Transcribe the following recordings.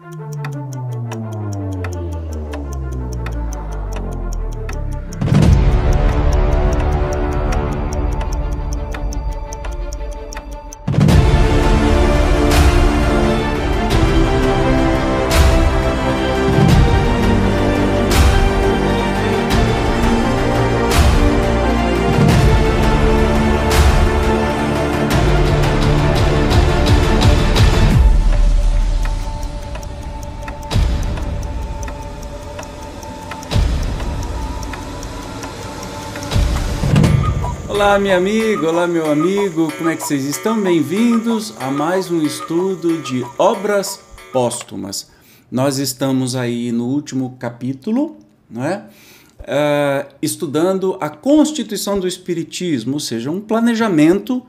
Música Olá, minha amiga, olá, meu amigo, como é que vocês estão? Bem-vindos a mais um estudo de obras póstumas. Nós estamos aí no último capítulo, não é? Uh, estudando a constituição do Espiritismo, ou seja, um planejamento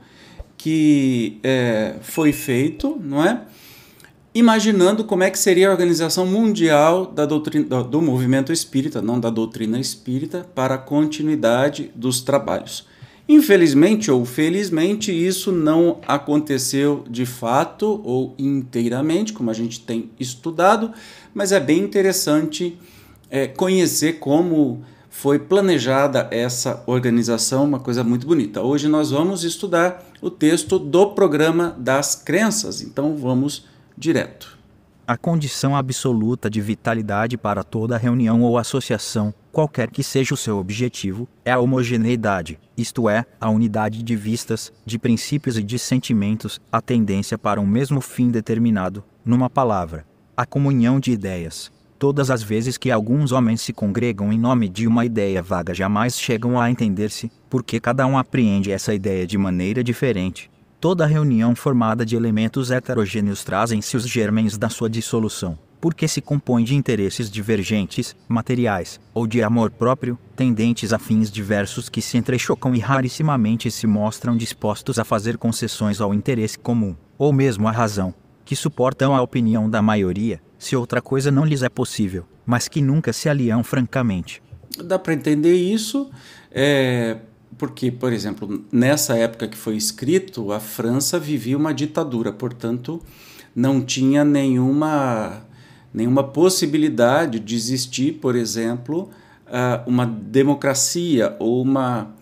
que é, foi feito, não é? Imaginando como é que seria a organização mundial da doutrina, do movimento espírita, não da doutrina espírita, para a continuidade dos trabalhos. Infelizmente ou felizmente, isso não aconteceu de fato ou inteiramente, como a gente tem estudado, mas é bem interessante é, conhecer como foi planejada essa organização, uma coisa muito bonita. Hoje nós vamos estudar o texto do programa das crenças, então vamos direto. A condição absoluta de vitalidade para toda reunião ou associação, qualquer que seja o seu objetivo, é a homogeneidade, isto é, a unidade de vistas, de princípios e de sentimentos, a tendência para um mesmo fim determinado, numa palavra, a comunhão de ideias. Todas as vezes que alguns homens se congregam em nome de uma ideia vaga jamais chegam a entender-se, porque cada um apreende essa ideia de maneira diferente. Toda reunião formada de elementos heterogêneos trazem-se os germens da sua dissolução, porque se compõe de interesses divergentes, materiais, ou de amor próprio, tendentes a fins diversos que se entrechocam e rarissimamente se mostram dispostos a fazer concessões ao interesse comum, ou mesmo à razão, que suportam a opinião da maioria, se outra coisa não lhes é possível, mas que nunca se aliam francamente. Dá para entender isso. É, porque, por exemplo, nessa época que foi escrito, a França vivia uma ditadura, portanto, não tinha nenhuma, nenhuma possibilidade de existir, por exemplo, uma democracia ou uma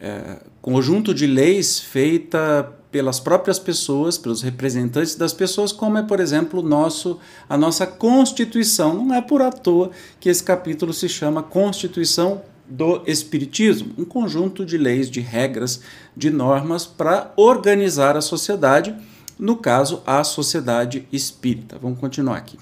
é, conjunto de leis feita pelas próprias pessoas, pelos representantes das pessoas, como é, por exemplo, nosso, a nossa Constituição. Não é por à toa que esse capítulo se chama Constituição do Espiritismo, um conjunto de leis, de regras, de normas para organizar a sociedade, no caso, a sociedade espírita. Vamos continuar aqui.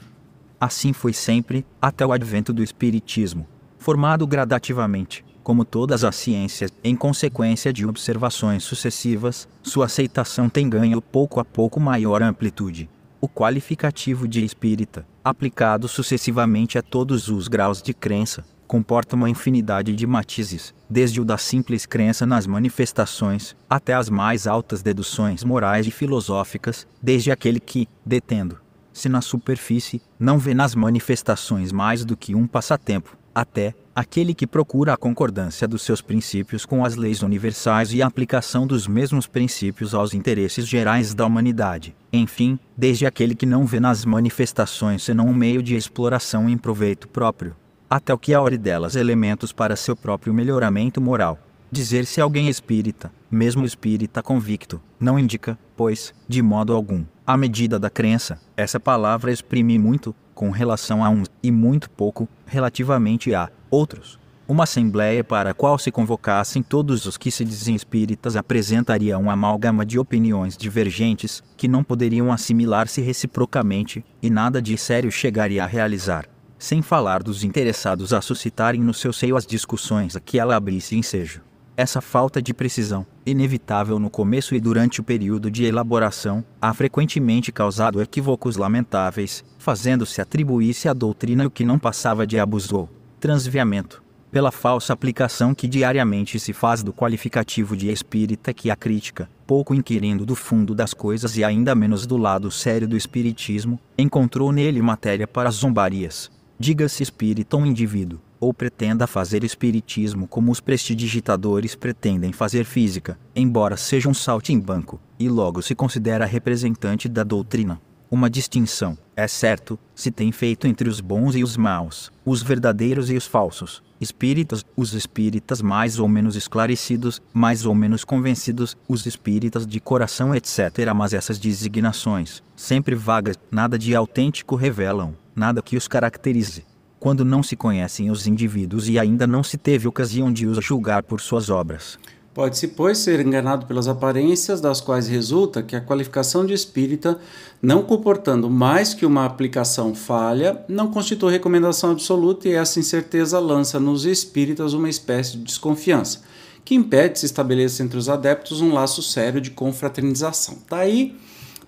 Assim foi sempre, até o advento do Espiritismo, formado gradativamente, como todas as ciências, em consequência de observações sucessivas, sua aceitação tem ganho pouco a pouco maior amplitude. O qualificativo de espírita, aplicado sucessivamente a todos os graus de crença, comporta uma infinidade de matizes, desde o da simples crença nas manifestações, até as mais altas deduções morais e filosóficas, desde aquele que, detendo, se na superfície, não vê nas manifestações mais do que um passatempo, até aquele que procura a concordância dos seus princípios com as leis universais e a aplicação dos mesmos princípios aos interesses gerais da humanidade. Enfim, desde aquele que não vê nas manifestações senão um meio de exploração em proveito próprio, até o que aure delas elementos para seu próprio melhoramento moral. Dizer-se alguém espírita, mesmo espírita convicto, não indica, pois, de modo algum, a medida da crença. Essa palavra exprime muito, com relação a uns, e muito pouco, relativamente a outros. Uma assembleia para a qual se convocassem todos os que se dizem espíritas apresentaria uma amálgama de opiniões divergentes, que não poderiam assimilar-se reciprocamente, e nada de sério chegaria a realizar sem falar dos interessados a suscitarem no seu seio as discussões a que ela abrisse ensejo. Essa falta de precisão, inevitável no começo e durante o período de elaboração, há frequentemente causado equívocos lamentáveis, fazendo-se atribuir-se à doutrina o que não passava de abuso ou transviamento, pela falsa aplicação que diariamente se faz do qualificativo de espírita que a crítica, pouco inquirindo do fundo das coisas e ainda menos do lado sério do espiritismo, encontrou nele matéria para zombarias diga-se espírita um indivíduo, ou pretenda fazer espiritismo como os prestidigitadores pretendem fazer física, embora seja um saltimbanco, e logo se considera representante da doutrina. Uma distinção, é certo, se tem feito entre os bons e os maus, os verdadeiros e os falsos, espíritas, os espíritas mais ou menos esclarecidos, mais ou menos convencidos, os espíritas de coração, etc. Mas essas designações, sempre vagas, nada de autêntico revelam, nada que os caracterize. Quando não se conhecem os indivíduos e ainda não se teve ocasião de os julgar por suas obras. Pode-se, pois, ser enganado pelas aparências, das quais resulta que a qualificação de espírita, não comportando mais que uma aplicação falha, não constitui recomendação absoluta e essa incerteza lança nos espíritas uma espécie de desconfiança, que impede se estabeleça entre os adeptos um laço sério de confraternização. Daí,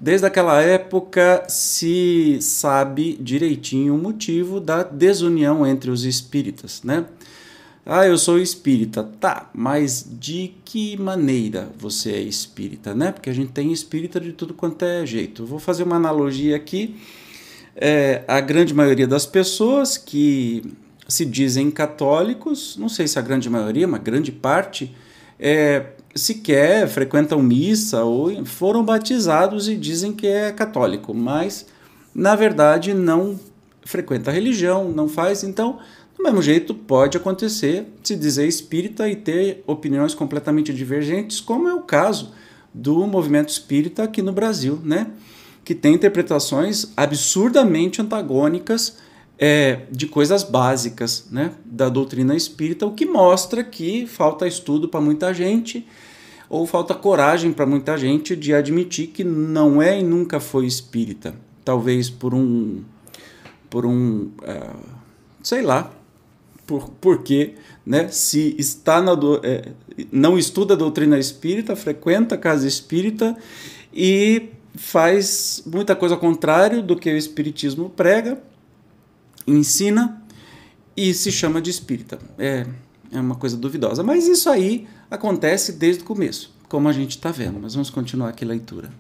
desde aquela época, se sabe direitinho o motivo da desunião entre os espíritas, né? Ah, eu sou espírita. Tá, mas de que maneira você é espírita, né? Porque a gente tem espírita de tudo quanto é jeito. vou fazer uma analogia aqui. É, a grande maioria das pessoas que se dizem católicos, não sei se a grande maioria, uma grande parte, é, sequer frequentam missa ou foram batizados e dizem que é católico, mas na verdade não frequenta a religião, não faz, então do mesmo jeito, pode acontecer se dizer espírita e ter opiniões completamente divergentes, como é o caso do movimento espírita aqui no Brasil, né? que tem interpretações absurdamente antagônicas é, de coisas básicas né? da doutrina espírita, o que mostra que falta estudo para muita gente ou falta coragem para muita gente de admitir que não é e nunca foi espírita. Talvez por um. por um. Uh, sei lá, por, porque né, se está na do, é, não estuda a doutrina espírita, frequenta a casa espírita e faz muita coisa ao contrário do que o espiritismo prega, ensina e se chama de espírita. É, é uma coisa duvidosa, mas isso aí acontece desde o começo, como a gente está vendo. Mas vamos continuar aqui a leitura.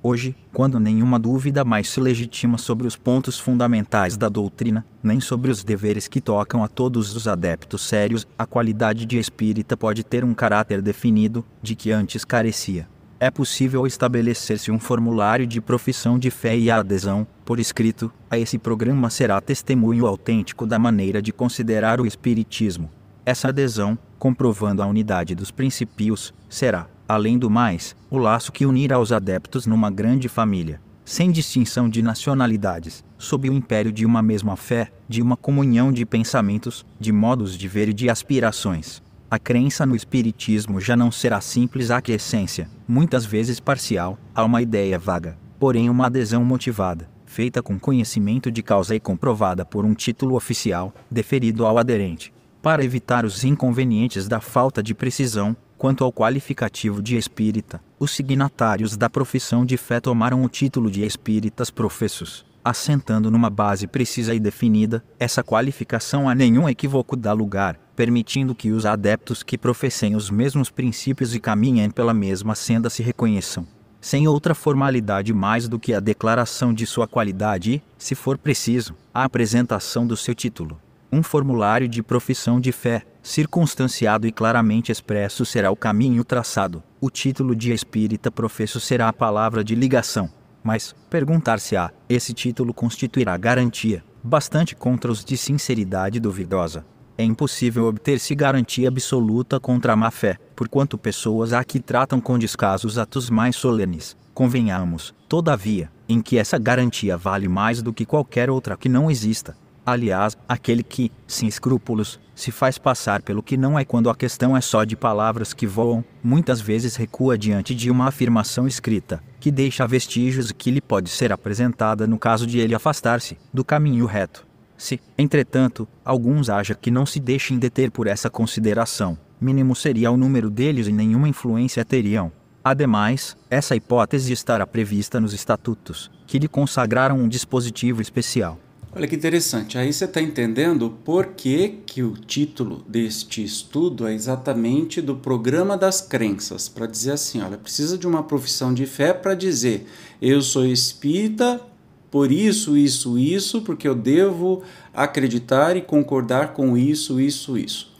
Hoje, quando nenhuma dúvida mais se legitima sobre os pontos fundamentais da doutrina, nem sobre os deveres que tocam a todos os adeptos sérios, a qualidade de espírita pode ter um caráter definido, de que antes carecia. É possível estabelecer-se um formulário de profissão de fé e a adesão, por escrito, a esse programa será testemunho autêntico da maneira de considerar o Espiritismo. Essa adesão, comprovando a unidade dos princípios, será, além do mais, o laço que unirá os adeptos numa grande família, sem distinção de nacionalidades, sob o império de uma mesma fé, de uma comunhão de pensamentos, de modos de ver e de aspirações. A crença no Espiritismo já não será simples aquiescência, muitas vezes parcial, a uma ideia vaga, porém uma adesão motivada, feita com conhecimento de causa e comprovada por um título oficial, deferido ao aderente. Para evitar os inconvenientes da falta de precisão, Quanto ao qualificativo de espírita, os signatários da profissão de fé tomaram o título de espíritas professos, assentando numa base precisa e definida, essa qualificação a nenhum equívoco dá lugar, permitindo que os adeptos que professem os mesmos princípios e caminhem pela mesma senda se reconheçam. Sem outra formalidade mais do que a declaração de sua qualidade e, se for preciso, a apresentação do seu título. Um formulário de profissão de fé, circunstanciado e claramente expresso, será o caminho traçado. O título de espírita professo será a palavra de ligação. Mas, perguntar-se-á, esse título constituirá garantia, bastante contra os de sinceridade duvidosa. É impossível obter-se garantia absoluta contra a má-fé, porquanto pessoas há que tratam com descaso os atos mais solenes. Convenhamos, todavia, em que essa garantia vale mais do que qualquer outra que não exista. Aliás, aquele que, sem escrúpulos, se faz passar pelo que não é quando a questão é só de palavras que voam, muitas vezes recua diante de uma afirmação escrita, que deixa vestígios que lhe pode ser apresentada no caso de ele afastar-se do caminho reto. Se, entretanto, alguns haja que não se deixem deter por essa consideração, mínimo seria o número deles e nenhuma influência teriam. Ademais, essa hipótese estará prevista nos estatutos, que lhe consagraram um dispositivo especial. Olha que interessante, aí você está entendendo por que, que o título deste estudo é exatamente do programa das crenças, para dizer assim, olha, precisa de uma profissão de fé para dizer, eu sou espírita, por isso, isso, isso, porque eu devo acreditar e concordar com isso, isso, isso.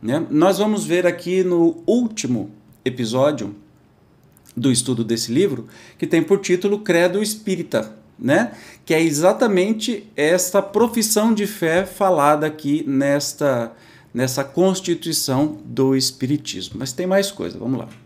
Né? Nós vamos ver aqui no último episódio do estudo desse livro, que tem por título Credo Espírita. né? Que é exatamente esta profissão de fé falada aqui nesta nessa constituição do espiritismo. Mas tem mais coisa, vamos lá.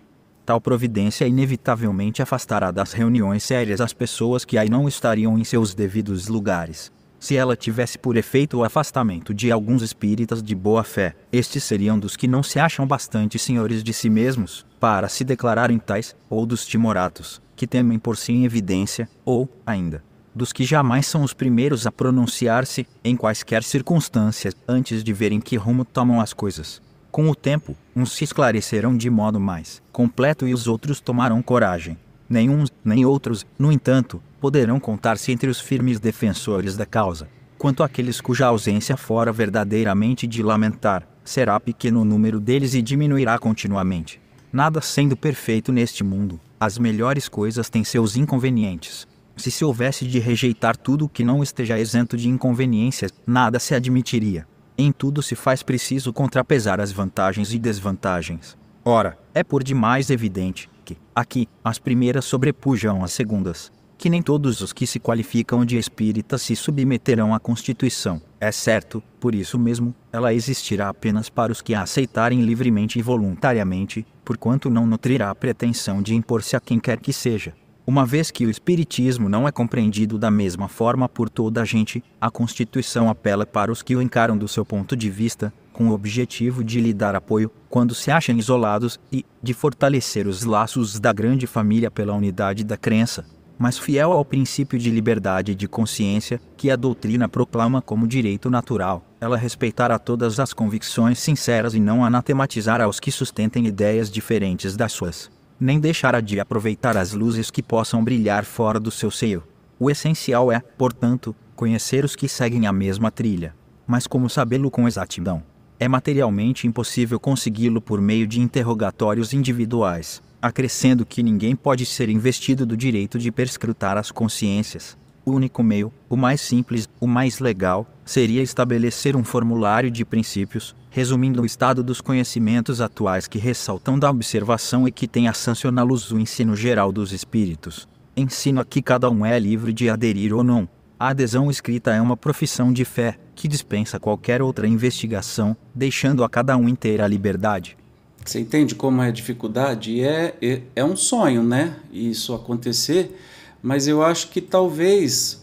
Tal providência inevitavelmente afastará das reuniões sérias as pessoas que aí não estariam em seus devidos lugares. Se ela tivesse por efeito o afastamento de alguns espíritas de boa fé, estes seriam dos que não se acham bastante senhores de si mesmos, para se declararem tais, ou dos timoratos, que temem por si em evidência, ou, ainda, dos que jamais são os primeiros a pronunciar-se, em quaisquer circunstâncias, antes de verem que rumo tomam as coisas. Com o tempo, uns se esclarecerão de modo mais completo e os outros tomarão coragem. Nenhum nem outros, no entanto, poderão contar-se entre os firmes defensores da causa. Quanto àqueles cuja ausência fora verdadeiramente de lamentar, será pequeno o número deles e diminuirá continuamente. Nada sendo perfeito neste mundo, as melhores coisas têm seus inconvenientes. Se se houvesse de rejeitar tudo que não esteja isento de inconveniências, nada se admitiria. Em tudo se faz preciso contrapesar as vantagens e desvantagens. Ora, é por demais evidente que, aqui, as primeiras sobrepujam as segundas, que nem todos os que se qualificam de espíritas se submeterão à Constituição. É certo, por isso mesmo, ela existirá apenas para os que a aceitarem livremente e voluntariamente, porquanto não nutrirá a pretensão de impor-se a quem quer que seja. Uma vez que o Espiritismo não é compreendido da mesma forma por toda a gente, a Constituição apela para os que o encaram do seu ponto de vista, com o objetivo de lhe dar apoio quando se acham isolados e de fortalecer os laços da grande família pela unidade da crença, mas fiel ao princípio de liberdade de consciência que a doutrina proclama como direito natural. Ela respeitará todas as convicções sinceras e não anatematizará os que sustentem ideias diferentes das suas nem deixará de aproveitar as luzes que possam brilhar fora do seu seio. O essencial é, portanto, conhecer os que seguem a mesma trilha. Mas como sabê-lo com exatidão? É materialmente impossível consegui-lo por meio de interrogatórios individuais, acrescendo que ninguém pode ser investido do direito de perscrutar as consciências. O único meio, o mais simples, o mais legal, seria estabelecer um formulário de princípios, resumindo o estado dos conhecimentos atuais que ressaltam da observação e que tem a sancioná-los o ensino geral dos espíritos. Ensino a que cada um é livre de aderir ou não. A adesão escrita é uma profissão de fé, que dispensa qualquer outra investigação, deixando a cada um inteira liberdade. Você entende como é a dificuldade? É, é, é um sonho, né? Isso acontecer, mas eu acho que talvez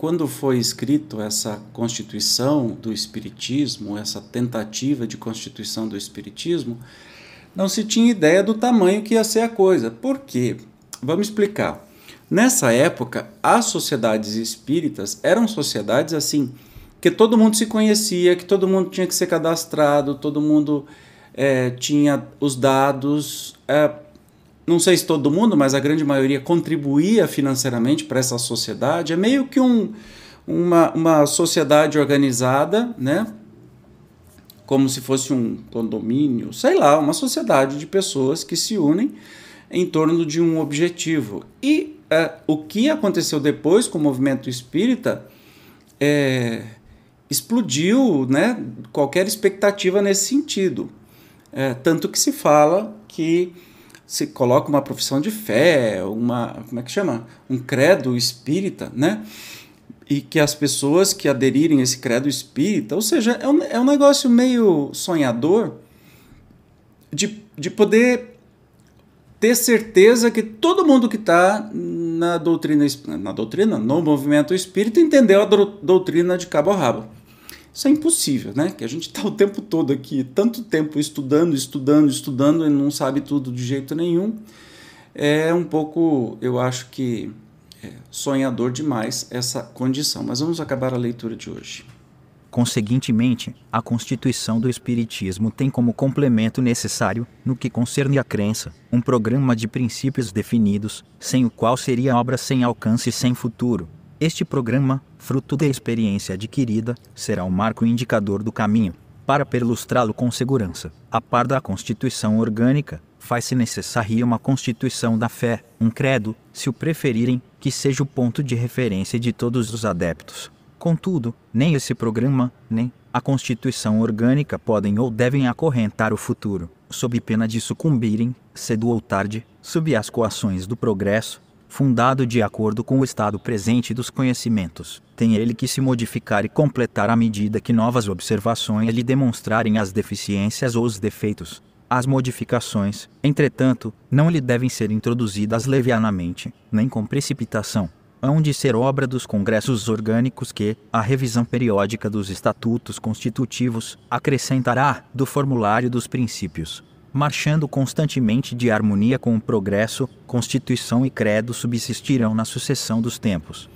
quando foi escrito essa constituição do espiritismo, essa tentativa de constituição do espiritismo, não se tinha ideia do tamanho que ia ser a coisa. Por quê? Vamos explicar. Nessa época, as sociedades espíritas eram sociedades assim que todo mundo se conhecia, que todo mundo tinha que ser cadastrado, todo mundo é, tinha os dados. É, não sei se todo mundo, mas a grande maioria contribuía financeiramente para essa sociedade. É meio que um, uma, uma sociedade organizada, né? Como se fosse um condomínio, sei lá, uma sociedade de pessoas que se unem em torno de um objetivo. E é, o que aconteceu depois com o movimento espírita é, explodiu né, qualquer expectativa nesse sentido. É, tanto que se fala que se coloca uma profissão de fé, uma, como é que chama? Um credo espírita, né? E que as pessoas que aderirem a esse credo espírita, ou seja, é um, é um negócio meio sonhador de, de poder ter certeza que todo mundo que está na doutrina, na doutrina, no movimento espírita, entendeu a doutrina de cabo a rabo. Isso é impossível, né? Que a gente está o tempo todo aqui, tanto tempo estudando, estudando, estudando e não sabe tudo de jeito nenhum. É um pouco, eu acho que é sonhador demais essa condição. Mas vamos acabar a leitura de hoje. Conseguintemente, a Constituição do Espiritismo tem como complemento necessário, no que concerne à crença, um programa de princípios definidos, sem o qual seria obra sem alcance e sem futuro, este programa, fruto da experiência adquirida, será um marco indicador do caminho. Para perlustrá-lo com segurança, a par da Constituição Orgânica, faz-se necessária uma Constituição da Fé, um credo, se o preferirem, que seja o ponto de referência de todos os adeptos. Contudo, nem esse programa, nem a Constituição Orgânica podem ou devem acorrentar o futuro, sob pena de sucumbirem, cedo ou tarde, sob as coações do progresso, fundado de acordo com o estado presente dos conhecimentos. Tem ele que se modificar e completar à medida que novas observações lhe demonstrarem as deficiências ou os defeitos. As modificações, entretanto, não lhe devem ser introduzidas levianamente, nem com precipitação. Hão de ser obra dos congressos orgânicos que, a revisão periódica dos estatutos constitutivos, acrescentará do formulário dos princípios marchando constantemente de harmonia com o progresso, Constituição e Credo subsistirão na sucessão dos tempos.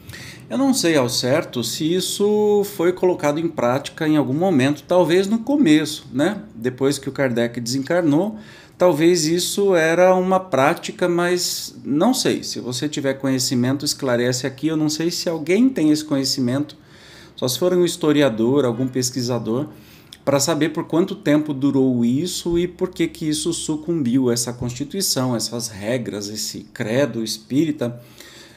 Eu não sei ao certo se isso foi colocado em prática em algum momento, talvez no começo, né? Depois que o Kardec desencarnou, talvez isso era uma prática, mas não sei. Se você tiver conhecimento, esclarece aqui. Eu não sei se alguém tem esse conhecimento, só se for um historiador, algum pesquisador para saber por quanto tempo durou isso e por que que isso sucumbiu, essa constituição, essas regras, esse credo espírita,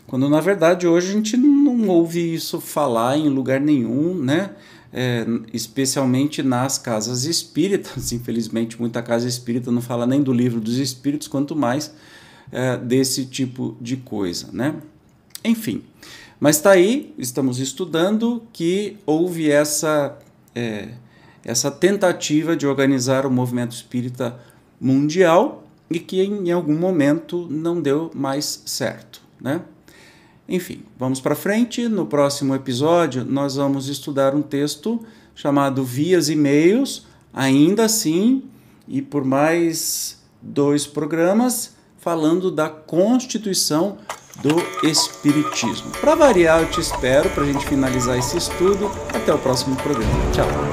quando na verdade hoje a gente não ouve isso falar em lugar nenhum, né? É, especialmente nas casas espíritas, infelizmente muita casa espírita não fala nem do livro dos espíritos, quanto mais é, desse tipo de coisa, né? Enfim, mas está aí, estamos estudando que houve essa é, essa tentativa de organizar o movimento espírita mundial e que em algum momento não deu mais certo, né? Enfim, vamos para frente. No próximo episódio, nós vamos estudar um texto chamado Vias e Meios, ainda assim, e por mais dois programas, falando da constituição do Espiritismo. Para variar, eu te espero para a gente finalizar esse estudo. Até o próximo programa. Tchau.